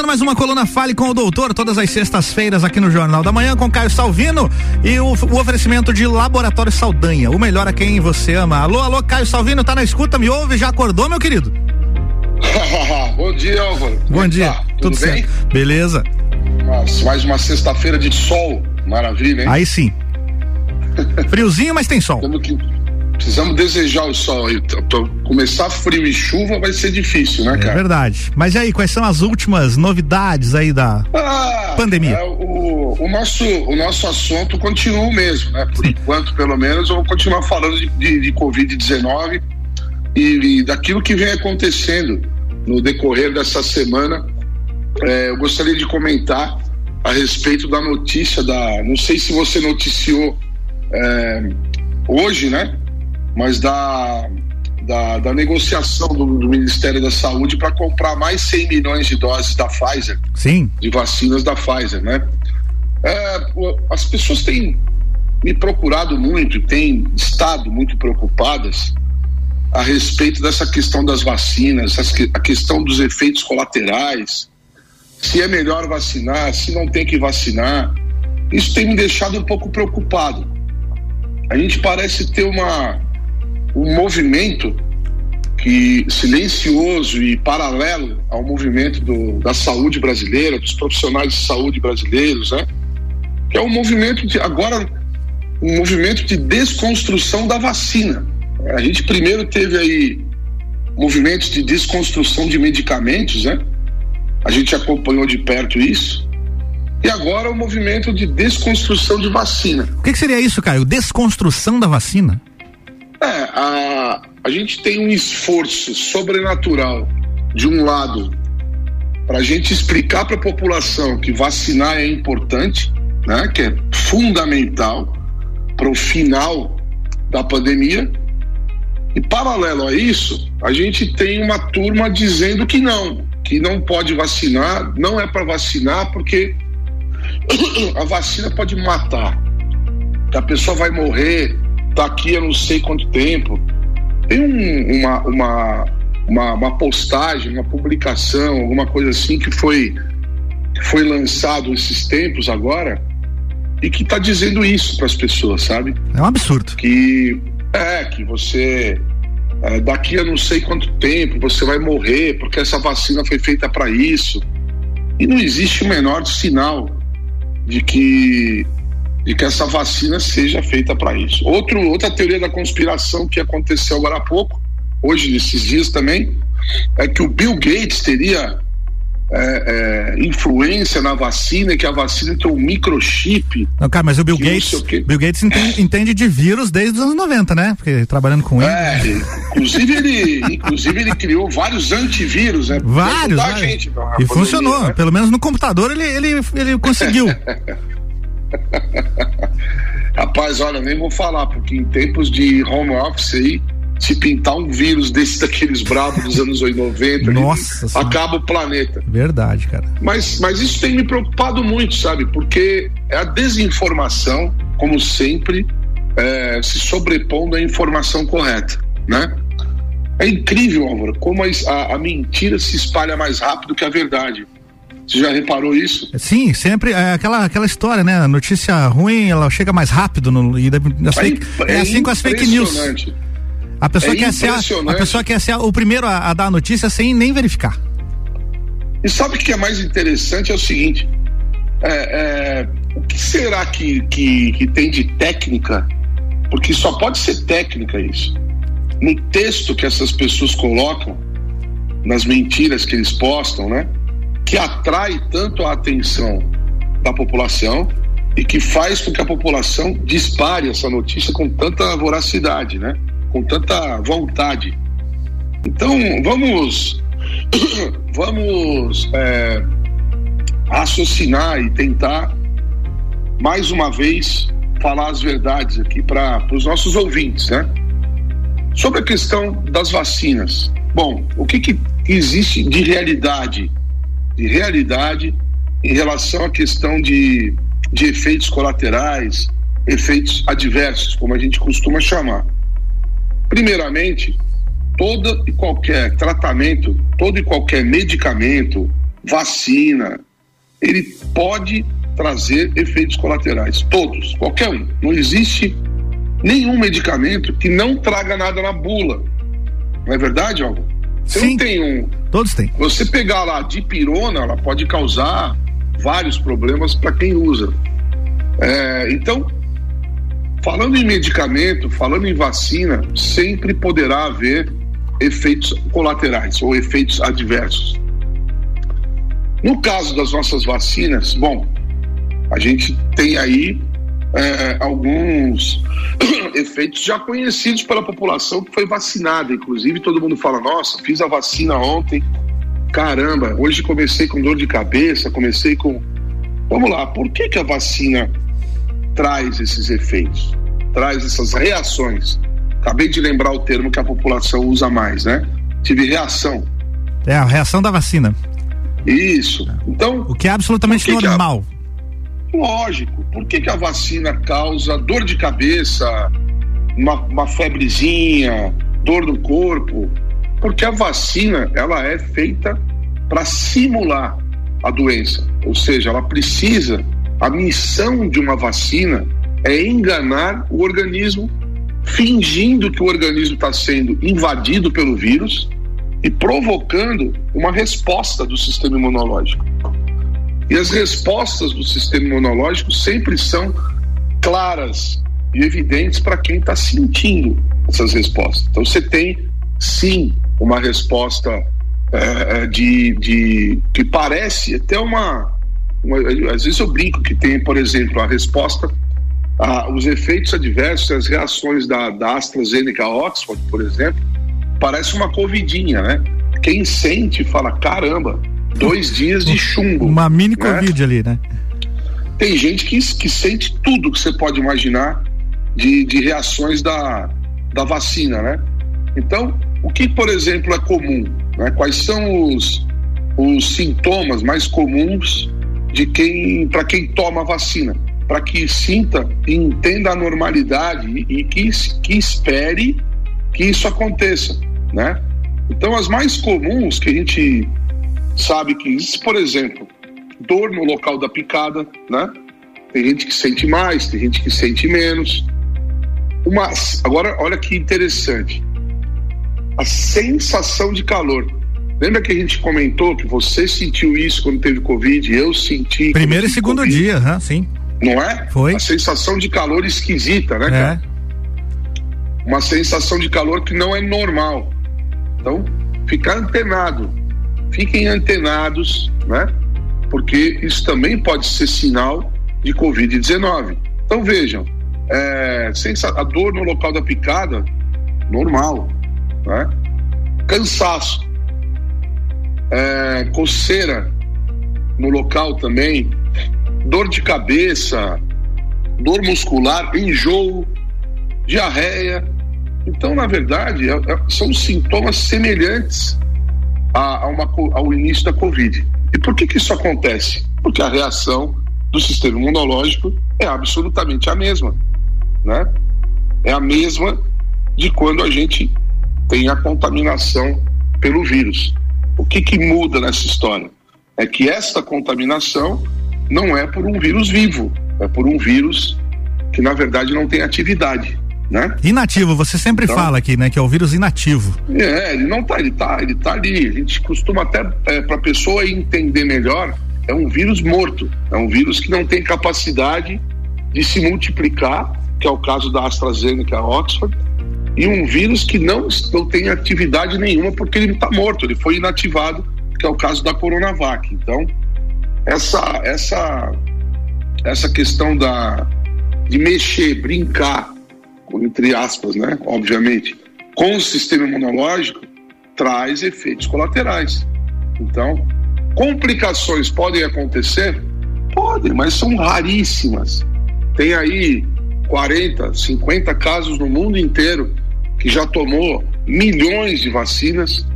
Começando mais uma coluna Fale com o Doutor, todas as sextas-feiras aqui no Jornal da Manhã com Caio Salvino e o, o, oferecimento de Laboratório Saldanha, o melhor a quem você ama. Alô, alô, Caio Salvino, tá na escuta, me ouve, já acordou, meu querido? Bom dia, Álvaro. Bom dia, tá? tudo, tudo bem? Certo? Beleza. Mas, mais uma sexta-feira de sol, maravilha, hein? Aí sim. Friozinho, mas tem sol. Temos que Precisamos desejar o sol aí. Começar frio e chuva vai ser difícil, né, é cara? É verdade. Mas e aí, quais são as últimas novidades aí da ah, pandemia? É, o, o, nosso, o nosso assunto continua o mesmo, né? Por Sim. enquanto, pelo menos, eu vou continuar falando de, de, de Covid-19 e, e, daquilo que vem acontecendo no decorrer dessa semana. É, eu gostaria de comentar a respeito da notícia da. Não sei se você noticiou é, hoje, né? Mas da, da, da negociação do, do, Ministério da Saúde para comprar mais 100 milhões de doses da Pfizer. Sim. De vacinas da Pfizer, né? É, as pessoas têm me procurado muito, têm estado muito preocupadas a respeito dessa questão das vacinas, a questão dos efeitos colaterais, se é melhor vacinar, se não tem que vacinar. Isso tem me deixado um pouco preocupado. A gente parece ter uma um movimento que silencioso e paralelo ao movimento do, da saúde brasileira, dos profissionais de saúde brasileiros, né? Que é um movimento de agora um movimento de desconstrução da vacina. A gente primeiro teve aí movimentos de desconstrução de medicamentos, né? A gente acompanhou de perto isso. E agora o movimento de desconstrução de vacina. O que, que seria isso, Caio? Desconstrução da vacina? É, a, a gente tem um esforço sobrenatural, de um lado, para a gente explicar para a população que vacinar é importante, né, que é fundamental para o final da pandemia. E paralelo a isso, a gente tem uma turma dizendo que não, que não pode vacinar, não é para vacinar porque a vacina pode matar, que a pessoa vai morrer daqui a não sei quanto tempo. Tem um, uma, uma, uma, uma, postagem, uma publicação, alguma coisa assim que foi, que foi lançado esses tempos agora e que está dizendo isso para as pessoas, sabe? É um absurdo. Que é que você é, daqui a não sei quanto tempo você vai morrer porque essa vacina foi feita para isso e não existe o menor sinal de que de que essa vacina seja feita para isso. Outro, outra teoria da conspiração que aconteceu agora há pouco, hoje, nesses dias também, é que o Bill Gates teria é, é, influência na vacina, que a vacina tem um microchip. Não, cara, mas o Bill Gates, o Bill Gates entende, entende, de vírus desde os anos 90, né? Porque trabalhando com ele. É, inclusive ele, inclusive ele criou vários antivírus, né? Vários, vários. Gente, e pandemia, funcionou, né? pelo menos no computador ele, ele, ele conseguiu. Rapaz, olha, nem vou falar, porque em tempos de home office aí, se pintar um vírus desse daqueles bravos dos anos 90, Nossa acaba o planeta. Verdade, cara. Mas, mas isso tem me preocupado muito, sabe? Porque é a desinformação, como sempre, é, se sobrepondo à informação correta, né? É incrível, Álvaro, como a, a mentira se espalha mais rápido que a verdade. Você já reparou isso? Sim, sempre é aquela, aquela história, né? A notícia ruim, ela chega mais rápido no, e fake, é, é, assim com as fake news. A pessoa, é quer ser a, a, pessoa quer ser o primeiro a, a, dar a notícia sem nem verificar. E sabe o que é mais interessante? É o seguinte: é, é, o que será que, que, que tem de técnica? Porque só pode ser técnica isso. No texto que essas pessoas colocam, nas mentiras que eles postam, né? Que atrai tanto a atenção da população e que faz com que a população dispare essa notícia com tanta voracidade, né? Com tanta vontade. Então vamos vamos é, raciocinar e tentar mais uma vez falar as verdades aqui para os nossos ouvintes, né? Sobre a questão das vacinas. Bom, o que, que existe de realidade de realidade em relação à questão de, de efeitos colaterais, efeitos adversos, como a gente costuma chamar. Primeiramente, todo e qualquer tratamento, todo e qualquer medicamento vacina, ele pode trazer efeitos colaterais, todos, qualquer um. Não existe nenhum medicamento que não traga nada na bula. Não é verdade, Alvo? Você Sim, não tem um. Todos têm. Você pegar lá de pirona, ela pode causar vários problemas para quem usa. É, então, falando em medicamento, falando em vacina, sempre poderá haver efeitos colaterais ou efeitos adversos. No caso das nossas vacinas, bom, a gente tem aí é, alguns efeitos já conhecidos pela população que foi vacinada. Inclusive, todo mundo fala: nossa, fiz a vacina ontem, caramba, hoje comecei com dor de cabeça, comecei com. Vamos lá, por que, que a vacina traz esses efeitos? Traz essas reações? Acabei de lembrar o termo que a população usa mais, né? Tive reação. É, a reação da vacina. Isso. Então. O que é absolutamente que normal. Que a Lógico. Por que, que a vacina causa dor de cabeça, uma, uma febrezinha, dor no corpo? Porque a vacina ela é feita para simular a doença, ou seja, ela precisa. A missão de uma vacina é enganar o organismo, fingindo que o organismo está sendo invadido pelo vírus e provocando uma resposta do sistema imunológico. E as respostas do sistema imunológico sempre são claras e evidentes para quem está sentindo essas respostas. Então você tem sim uma resposta é, de, de que parece até uma, uma, às vezes eu brinco que tem, por exemplo, a resposta a, os efeitos adversos, as reações da, da AstraZeneca Oxford, por exemplo, parece uma covidinha, né? Quem sente fala caramba, dois dias de chumbo. Uma mini né? Covid ali, né? Tem gente que, que sente tudo que você pode imaginar de, de reações da, da vacina, né? Então, o que, por exemplo, é comum? Né? Quais são os, os sintomas mais comuns de quem para quem toma a vacina? Para que sinta e entenda a normalidade e, e que, que espere que isso aconteça, né? Então, as mais comuns que a gente sabe que por exemplo, dor no local da picada, né? Tem gente que sente mais, tem gente que sente menos. Uma, agora, olha que interessante. A sensação de calor. Lembra que a gente comentou que você sentiu isso quando teve Covid? Eu senti. Primeiro e segundo COVID. dia, né? sim. Não é? Foi. A sensação de calor esquisita, né, cara? É. Uma sensação de calor que não é normal. Então, ficar antenado fiquem antenados, né? Porque isso também pode ser sinal de Covid-19. Então vejam, é, a dor no local da picada, normal, né? Cansaço, é, coceira no local também, dor de cabeça, dor muscular, enjoo, diarreia. Então, na verdade, é, é, são sintomas semelhantes a, a uma, ao início da Covid. E por que, que isso acontece? Porque a reação do sistema imunológico é absolutamente a mesma, né? É a mesma de quando a gente tem a contaminação pelo vírus. O que, que muda nessa história? É que esta contaminação não é por um vírus vivo, é por um vírus que na verdade não tem atividade né? Inativo, você sempre então, fala aqui, né, que é o vírus inativo. É, ele não tá, ele tá, ele tá ali. A gente costuma até é, para a pessoa entender melhor, é um vírus morto, é um vírus que não tem capacidade de se multiplicar, que é o caso da AstraZeneca Oxford, e um vírus que não, não tem atividade nenhuma porque ele está morto, ele foi inativado, que é o caso da Coronavac. Então, essa essa essa questão da de mexer, brincar entre aspas, né? Obviamente, com o sistema imunológico, traz efeitos colaterais. Então, complicações podem acontecer? Podem, mas são raríssimas. Tem aí 40, 50 casos no mundo inteiro que já tomou milhões de vacinas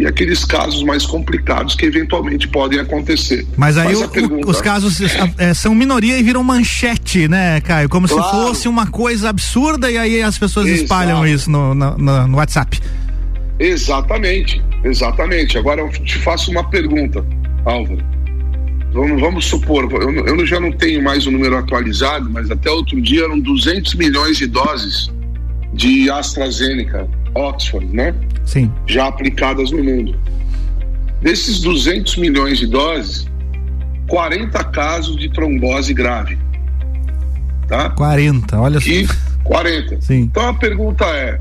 e aqueles casos mais complicados que eventualmente podem acontecer. Mas aí o, pergunta, os casos é, são minoria e viram manchete, né, Caio? Como claro. se fosse uma coisa absurda e aí as pessoas Exato. espalham isso no, no, no WhatsApp. Exatamente, exatamente. Agora eu te faço uma pergunta. Álvaro, vamos, vamos supor, eu, eu já não tenho mais o número atualizado, mas até outro dia eram 200 milhões de doses de AstraZeneca, Oxford, né? Sim. Já aplicadas no mundo. Desses 200 milhões de doses, 40 casos de trombose grave. Tá? 40, olha só. E 40. Sim. Então a pergunta é: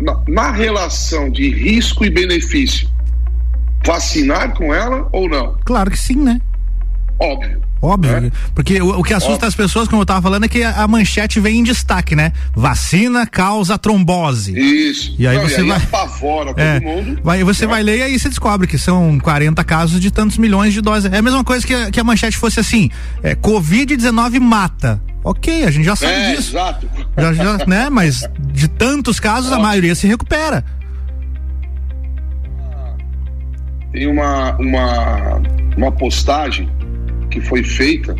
na, na relação de risco e benefício, vacinar com ela ou não? Claro que sim, né? Óbvio. Óbvio, é? porque o, o, que assusta Óbvio. as pessoas, como eu estava falando, é que a, a, manchete vem em destaque, né? Vacina causa trombose. Isso. E aí Não, você e aí vai. Apavora é, todo mundo. Vai, você vai ler e aí você descobre que são 40 casos de tantos milhões de doses. É a mesma coisa que a, que a manchete fosse assim: é, Covid-19 mata. Ok, a gente já sabe é, disso. Exato. Já, já, né? Mas de tantos casos, Ótimo. a maioria se recupera. Tem uma, uma, uma postagem que foi feita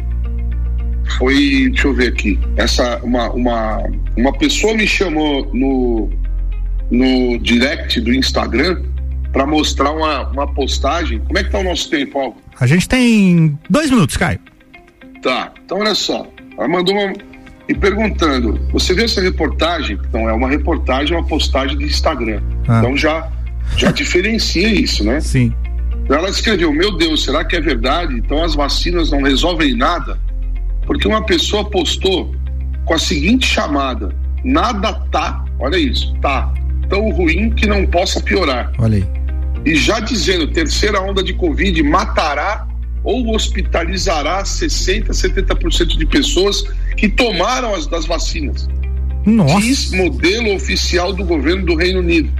foi, deixa eu ver aqui, essa uma, uma, uma pessoa me chamou no, no direct do Instagram para mostrar uma, uma postagem. Como é que tá o nosso tempo, Alvo? A gente tem dois minutos, Caio. Tá, então olha só. Ela mandou uma. E perguntando, você viu essa reportagem? Não, é uma reportagem, uma postagem de Instagram. Ah. Então já, já diferencia isso, né? Sim. Ela escreveu: Meu Deus, será que é verdade? Então as vacinas não resolvem nada? Porque uma pessoa postou com a seguinte chamada: Nada tá, olha isso, tá tão ruim que não possa piorar. Olha aí. E já dizendo: terceira onda de Covid matará ou hospitalizará 60, 70% de pessoas que tomaram as das vacinas. Nossa. Diz modelo oficial do governo do Reino Unido.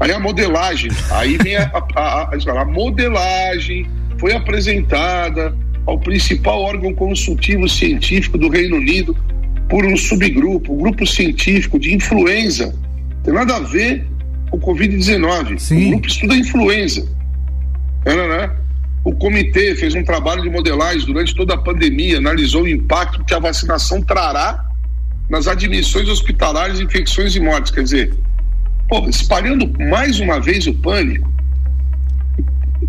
Aí a modelagem, aí vem a, a, a, a modelagem, foi apresentada ao principal órgão consultivo científico do Reino Unido por um subgrupo, um grupo científico de influenza. Tem nada a ver com o Covid-19. O grupo estuda influenza. Não, não, não. O comitê fez um trabalho de modelagem durante toda a pandemia, analisou o impacto que a vacinação trará nas admissões hospitalares, infecções e mortes. Quer dizer, Pô, espalhando mais uma vez o pânico.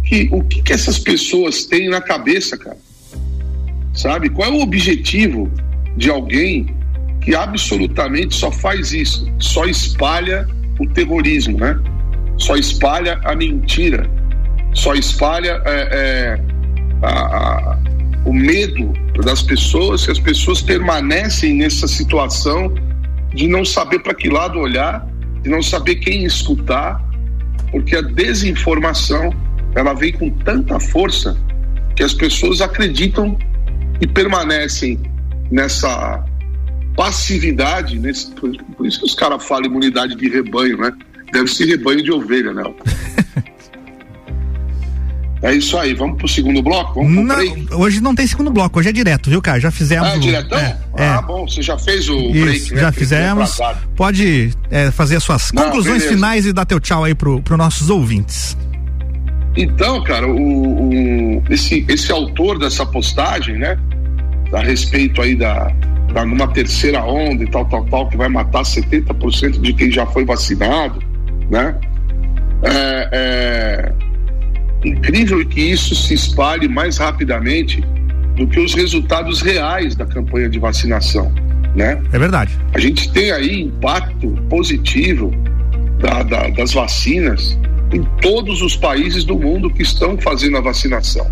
Que, o que, que essas pessoas têm na cabeça, cara? Sabe? Qual é o objetivo de alguém que absolutamente só faz isso? Só espalha o terrorismo, né? Só espalha a mentira, só espalha é, é, a, a, o medo das pessoas, que as pessoas permanecem nessa situação de não saber para que lado olhar de não saber quem escutar, porque a desinformação ela vem com tanta força que as pessoas acreditam e permanecem nessa passividade, nesse, por, isso que os caras falam imunidade de rebanho, né? Deve ser rebanho de ovelha, né? É isso aí, vamos pro segundo bloco? Vamos não, hoje não tem segundo bloco, hoje é direto, viu, cara? Já fizemos. Ah, é diretão? É, é. ah, bom, você já fez o isso, break, né? Já fizemos. Pode é, fazer as suas não, conclusões beleza. finais e dar teu tchau aí pro, pro nossos ouvintes. Então, cara, o, o, esse, esse autor dessa postagem, né? A respeito aí da, da numa terceira onda e tal, tal, tal, que vai matar 70% de quem já foi vacinado, né? é, é incrível que isso se espalhe mais rapidamente do que os resultados reais da campanha de vacinação, né? É verdade. A gente tem aí impacto positivo da, da, das vacinas em todos os países do mundo que estão fazendo a vacinação.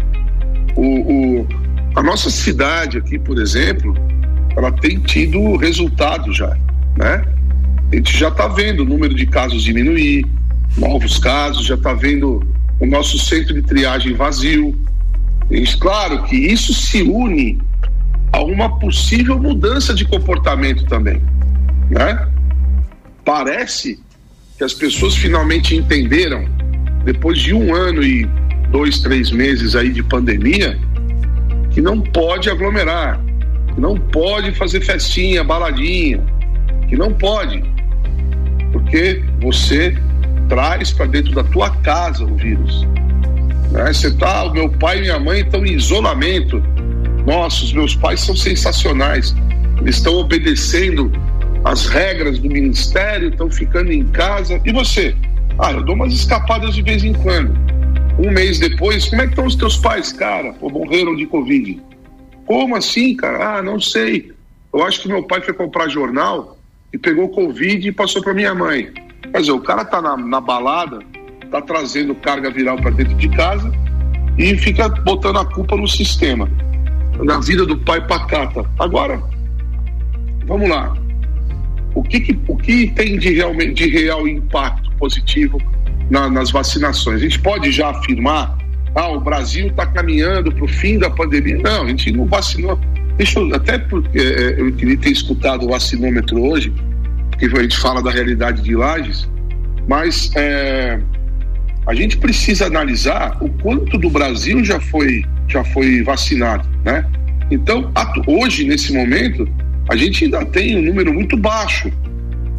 O, o, a nossa cidade aqui, por exemplo, ela tem tido resultados já, né? A gente já está vendo o número de casos diminuir, novos casos, já está vendo o nosso centro de triagem vazio. Claro que isso se une a uma possível mudança de comportamento também, né? Parece que as pessoas finalmente entenderam, depois de um ano e dois, três meses aí de pandemia, que não pode aglomerar, que não pode fazer festinha, baladinha, que não pode, porque você traz para dentro da tua casa o vírus. Você tá, o meu pai e minha mãe estão em isolamento. Nossa, os meus pais são sensacionais. Eles estão obedecendo as regras do ministério, estão ficando em casa. E você? Ah, eu dou umas escapadas de vez em quando. Um mês depois, como é que estão os teus pais? Cara, pô, morreram de Covid. Como assim, cara? Ah, não sei. Eu acho que meu pai foi comprar jornal e pegou Covid e passou para minha mãe. Quer dizer, o cara tá na, na balada, tá trazendo carga viral para dentro de casa e fica botando a culpa no sistema, na vida do pai pacata. Agora, vamos lá. O que, que o que tem de, realmente, de real impacto positivo na, nas vacinações? A gente pode já afirmar, ah, o Brasil está caminhando para o fim da pandemia. Não, a gente não vacinou. Deixa eu, até porque é, eu queria ter escutado o vacinômetro hoje, porque a gente fala da realidade de Lages, mas é, a gente precisa analisar o quanto do Brasil já foi, já foi vacinado, né? Então, hoje, nesse momento, a gente ainda tem um número muito baixo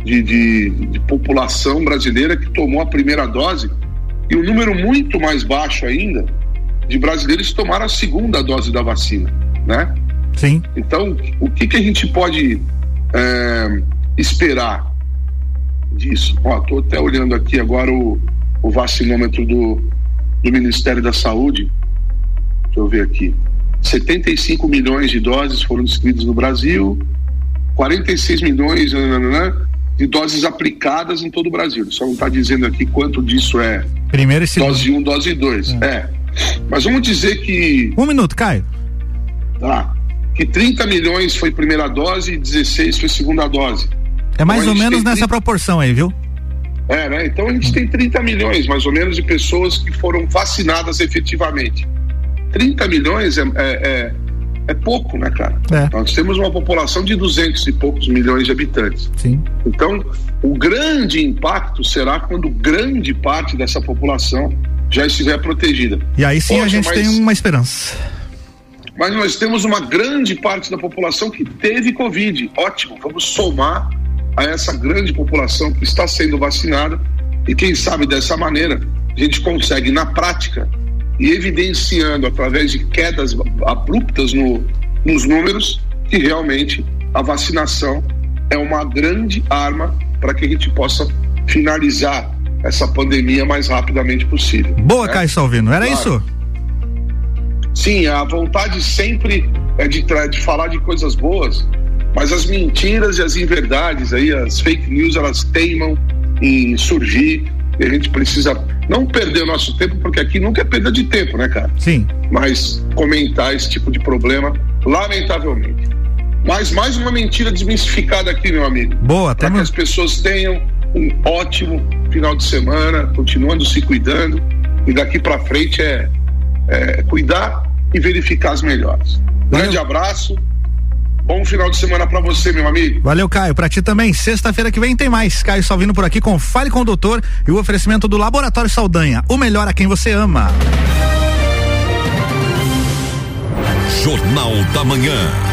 de, de, de população brasileira que tomou a primeira dose e um número muito mais baixo ainda de brasileiros que tomaram a segunda dose da vacina, né? Sim. Então, o que, que a gente pode é, esperar disso? Ó, tô até olhando aqui agora o, o vacinômetro do, do Ministério da Saúde. Deixa eu ver aqui. 75 milhões de doses foram distribuídas no Brasil, 46 milhões de doses aplicadas em todo o Brasil. Só não está dizendo aqui quanto disso é Primeiro e dose 1, um, dose 2. É. é. Mas vamos dizer que. Um minuto, Caio. Tá. Que 30 milhões foi primeira dose e 16 foi segunda dose. É mais então, ou menos nessa 30... proporção aí, viu? É, né? Então a gente tem 30 milhões, mais ou menos, de pessoas que foram vacinadas efetivamente. 30 milhões é, é, é, é pouco, né, cara? É. Nós temos uma população de 200 e poucos milhões de habitantes. Sim. Então, o grande impacto será quando grande parte dessa população já estiver protegida. E aí sim Poxa, a gente mas, tem uma esperança. Mas nós temos uma grande parte da população que teve Covid. Ótimo, vamos somar a essa grande população que está sendo vacinada e quem sabe dessa maneira a gente consegue na prática e evidenciando através de quedas abruptas no, nos números que realmente a vacinação é uma grande arma para que a gente possa finalizar essa pandemia mais rapidamente possível. Boa, né? Caio Salvino, era claro. isso? Sim, a vontade sempre é de, de falar de coisas boas, mas as mentiras e as inverdades aí, as fake news, elas teimam em surgir e a gente precisa não perder o nosso tempo, porque aqui nunca é perda de tempo, né, cara? Sim. Mas comentar esse tipo de problema, lamentavelmente. Mas mais uma mentira desmistificada aqui, meu amigo. Boa, Para que as pessoas tenham um ótimo final de semana, continuando se cuidando. E daqui para frente é, é, cuidar e verificar as melhores. Grande abraço Bom final de semana para você, meu amigo. Valeu, Caio. Para ti também. Sexta-feira que vem tem mais. Caio Salvino por aqui com Fale com o Doutor e o oferecimento do Laboratório Saldanha. O melhor a quem você ama. Jornal da Manhã.